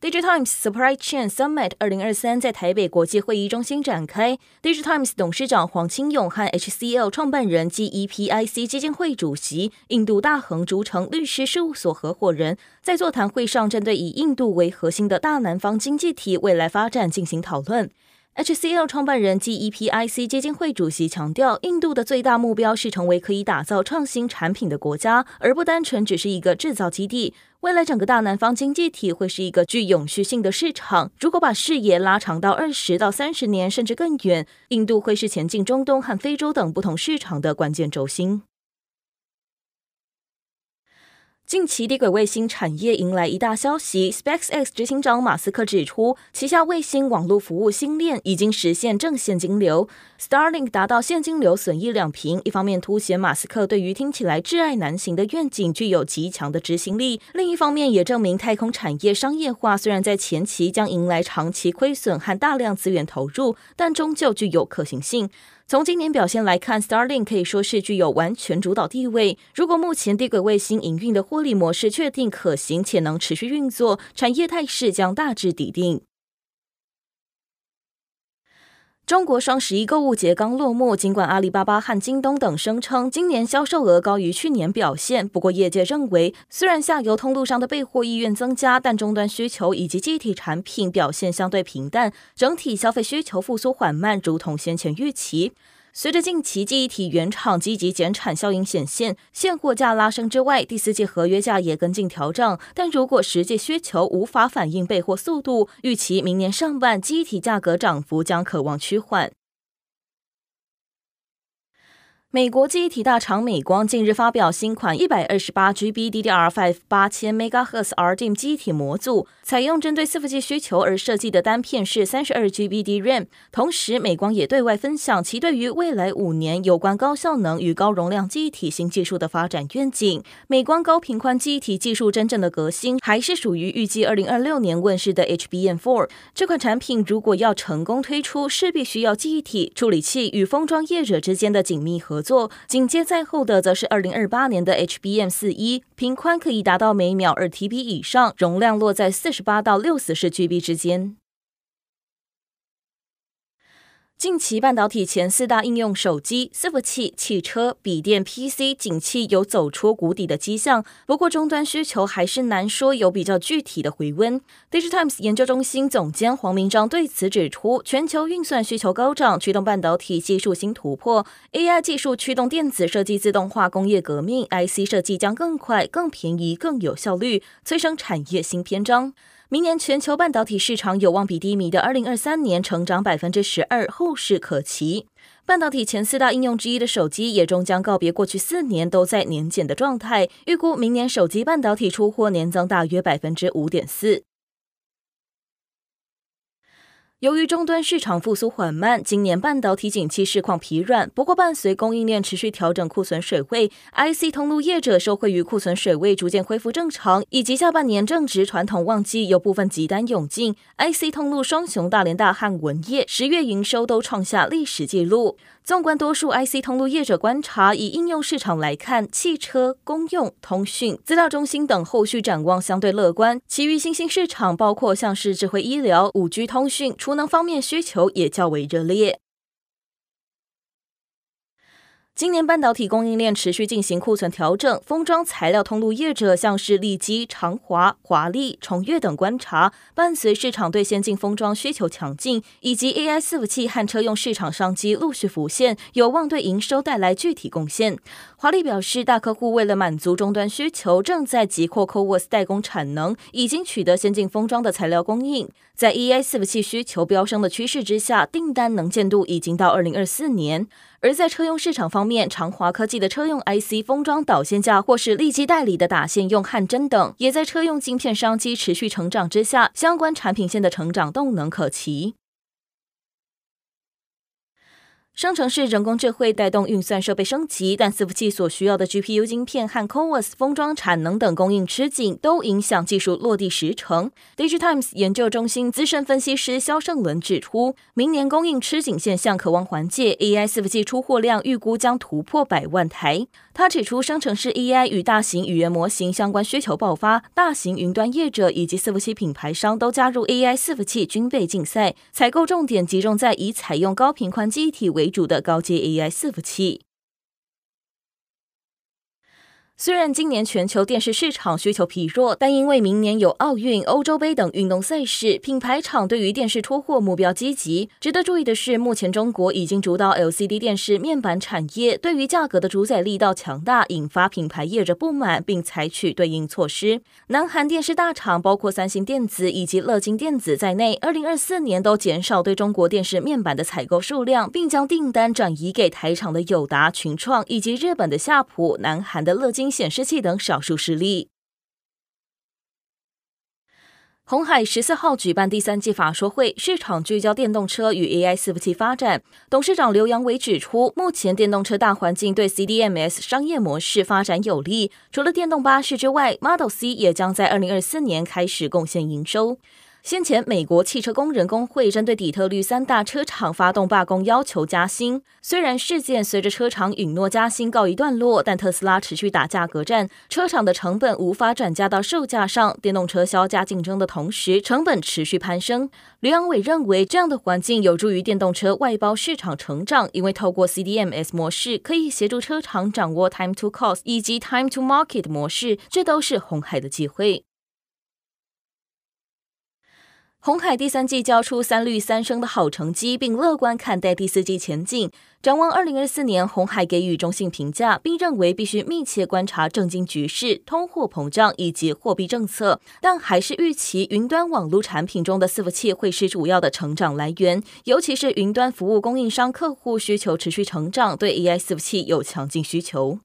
DigiTimes Supply Chain Summit 二零二三在台北国际会议中心展开。DigiTimes 董事长黄清勇和 HCL 创办人及 EPIC 基金会主席、印度大恒竹城律师事务所合伙人，在座谈会上针对以印度为核心的大南方经济体未来发展进行讨论。HCL 创办人暨 EPIC 基金会主席强调，印度的最大目标是成为可以打造创新产品的国家，而不单纯只是一个制造基地。未来整个大南方经济体会是一个具永续性的市场。如果把视野拉长到二十到三十年，甚至更远，印度会是前进中东和非洲等不同市场的关键轴心。近期低轨卫星产业迎来一大消息，SpaceX 执行长马斯克指出，旗下卫星网络服务星链已经实现正现金流，Starlink 达到现金流损益两平。一方面凸显马斯克对于听起来挚爱难行的愿景具有极强的执行力；另一方面也证明太空产业商业化虽然在前期将迎来长期亏损和大量资源投入，但终究具有可行性。从今年表现来看，Starlink 可以说是具有完全主导地位。如果目前低轨卫星营运的获利模式确定可行且能持续运作，产业态势将大致底定。中国双十一购物节刚落幕，尽管阿里巴巴和京东等声称今年销售额高于去年表现，不过业界认为，虽然下游通路上的备货意愿增加，但终端需求以及机体产品表现相对平淡，整体消费需求复苏缓慢，如同先前预期。随着近期记忆体原厂积极减产效应显现，现货价拉升之外，第四季合约价也跟进调整。但如果实际需求无法反映备货速度，预期明年上半记忆体价格涨幅将可望趋缓。美国记忆体大厂美光近日发表新款一百二十八 GB DDR5 八千 MHz RDIMM 记忆体模组，采用针对伺服器需求而设计的单片式三十二 GB DRAM。同时，美光也对外分享其对于未来五年有关高效能与高容量记忆体新技术的发展愿景。美光高频宽记忆体技术真正的革新，还是属于预计二零二六年问世的 HBM4。这款产品如果要成功推出，势必需要记忆体、处理器与封装业者之间的紧密合作。作紧接在后的，则是二零二八年的 HBM 四一，频宽可以达到每秒二 TB 以上，容量落在四十八到六十四 GB 之间。近期半导体前四大应用手机、伺服器、汽车、笔电、PC 景气有走出谷底的迹象，不过终端需求还是难说有比较具体的回温。DigiTimes 研究中心总监黄明章对此指出，全球运算需求高涨，驱动半导体技术新突破，AI 技术驱动电子设计自动化工业革命，IC 设计将更快、更便宜、更有效率，催生产业新篇章。明年全球半导体市场有望比低迷的二零二三年成长百分之十二，后市可期。半导体前四大应用之一的手机也终将告别过去四年都在年检的状态，预估明年手机半导体出货年增大约百分之五点四。由于终端市场复苏缓慢，今年半导体景气市况疲软。不过，伴随供应链持续调整库存水位，IC 通路业者受惠于库存水位逐渐恢复正常，以及下半年正值传统旺季，有部分急单涌进，IC 通路双雄大连大和文业十月营收都创下历史纪录。纵观多数 IC 通路业者观察，以应用市场来看，汽车、公用、通讯、资料中心等后续展望相对乐观。其余新兴市场，包括像是智慧医疗、五 G 通讯、功能方面需求也较为热烈。今年半导体供应链持续进行库存调整，封装材料通路业者像是利基、长华、华丽、崇越等观察，伴随市场对先进封装需求强劲，以及 AI 伺服器和车用市场商机陆续浮现，有望对营收带来具体贡献。华丽表示，大客户为了满足终端需求，正在急扩 CoWoS 代工产能，已经取得先进封装的材料供应。在 AI 伺服器需求飙升的趋势之下，订单能见度已经到二零二四年。而在车用市场方面，长华科技的车用 IC 封装导线架，或是立基代理的打线用汉针等，也在车用晶片商机持续成长之下，相关产品线的成长动能可期。生成式人工智慧带动运算设备升级，但伺服器所需要的 GPU 晶片和 CoWoS 封装产能等供应吃紧，都影响技术落地时程。DIGITIMES 研究中心资深分析师萧胜伦指出，明年供应吃紧现象可望缓解，AI 伺服器出货量预估将突破百万台。他指出，生成式 AI 与大型语言模型相关需求爆发，大型云端业者以及伺服器品牌商都加入 AI 伺服器军备竞赛，采购重点集中在以采用高频宽记忆体为主的高阶 AI 伺服器。虽然今年全球电视市场需求疲弱，但因为明年有奥运、欧洲杯等运动赛事，品牌厂对于电视出货目标积极。值得注意的是，目前中国已经主导 LCD 电视面板产业，对于价格的主宰力道强大，引发品牌业者不满，并采取对应措施。南韩电视大厂包括三星电子以及乐金电子在内，二零二四年都减少对中国电视面板的采购数量，并将订单转移给台厂的友达、群创以及日本的夏普、南韩的乐金。显示器等少数实力。鸿海十四号举办第三季法说会，市场聚焦电动车与 AI 伺服器发展。董事长刘扬伟指出，目前电动车大环境对 CDMS 商业模式发展有利。除了电动巴士之外，Model C 也将在二零二四年开始贡献营收。先前，美国汽车工人工会针对底特律三大车厂发动罢工，要求加薪。虽然事件随着车厂允诺加薪告一段落，但特斯拉持续打价格战，车厂的成本无法转嫁到售价上。电动车削价竞争的同时，成本持续攀升。刘阳伟认为，这样的环境有助于电动车外包市场成长，因为透过 CDMS 模式，可以协助车厂掌握 Time to Cost 以及 Time to Market 模式，这都是红海的机会。鸿海第三季交出三绿三升的好成绩，并乐观看待第四季前景。展望二零二四年，鸿海给予中性评价，并认为必须密切观察政经局势、通货膨胀以及货币政策，但还是预期云端网络产品中的伺服器会是主要的成长来源，尤其是云端服务供应商客户需求持续成长，对 AI 伺服器有强劲需求。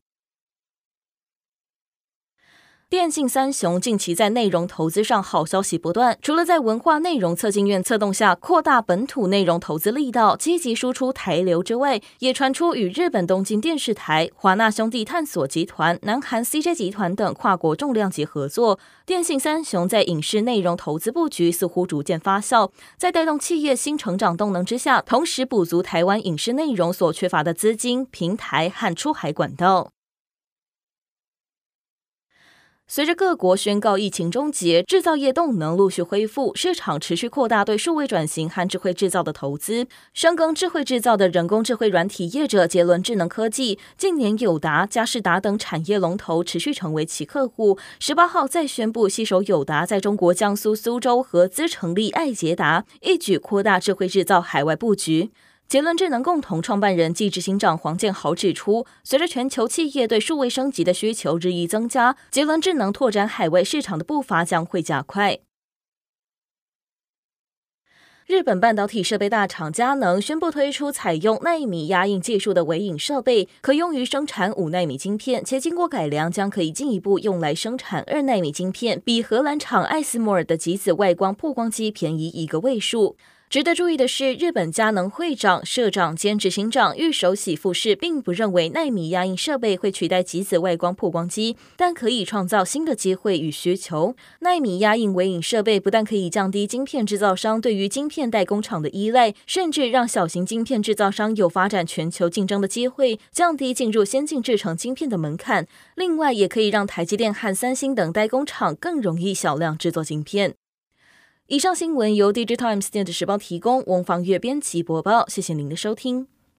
电信三雄近期在内容投资上好消息不断，除了在文化内容策进院策动下扩大本土内容投资力道，积极输出台流之外，也传出与日本东京电视台、华纳兄弟探索集团、南韩 CJ 集团等跨国重量级合作。电信三雄在影视内容投资布局似乎逐渐发酵，在带动企业新成长动能之下，同时补足台湾影视内容所缺乏的资金、平台和出海管道。随着各国宣告疫情终结，制造业动能陆续恢复，市场持续扩大对数位转型和智慧制造的投资。深耕智慧制造的人工智慧软体业者杰伦智能科技，近年友达、佳士达等产业龙头持续成为其客户。十八号再宣布携手友达，在中国江苏苏州合资成立爱捷达，一举扩大智慧制造海外布局。杰伦智能共同创办人暨执行长黄建豪指出，随着全球企业对数位升级的需求日益增加，杰伦智能拓展海外市场的步伐将会加快。日本半导体设备大厂佳能宣布推出采用纳米压印技术的微影设备，可用于生产五纳米晶片，且经过改良将可以进一步用来生产二纳米晶片，比荷兰厂艾斯摩尔的极紫外光曝光机便宜一个位数。值得注意的是，日本佳能会长、社长兼执行长玉手洗富士并不认为纳米压印设备会取代极紫外光曝光机，但可以创造新的机会与需求。纳米压印微影设备不但可以降低晶片制造商对于晶片代工厂的依赖，甚至让小型晶片制造商有发展全球竞争的机会，降低进入先进制程晶片的门槛。另外，也可以让台积电和三星等代工厂更容易小量制作晶片。以上新闻由《DigiTimes 电子时报》提供，翁方月编辑播报。谢谢您的收听。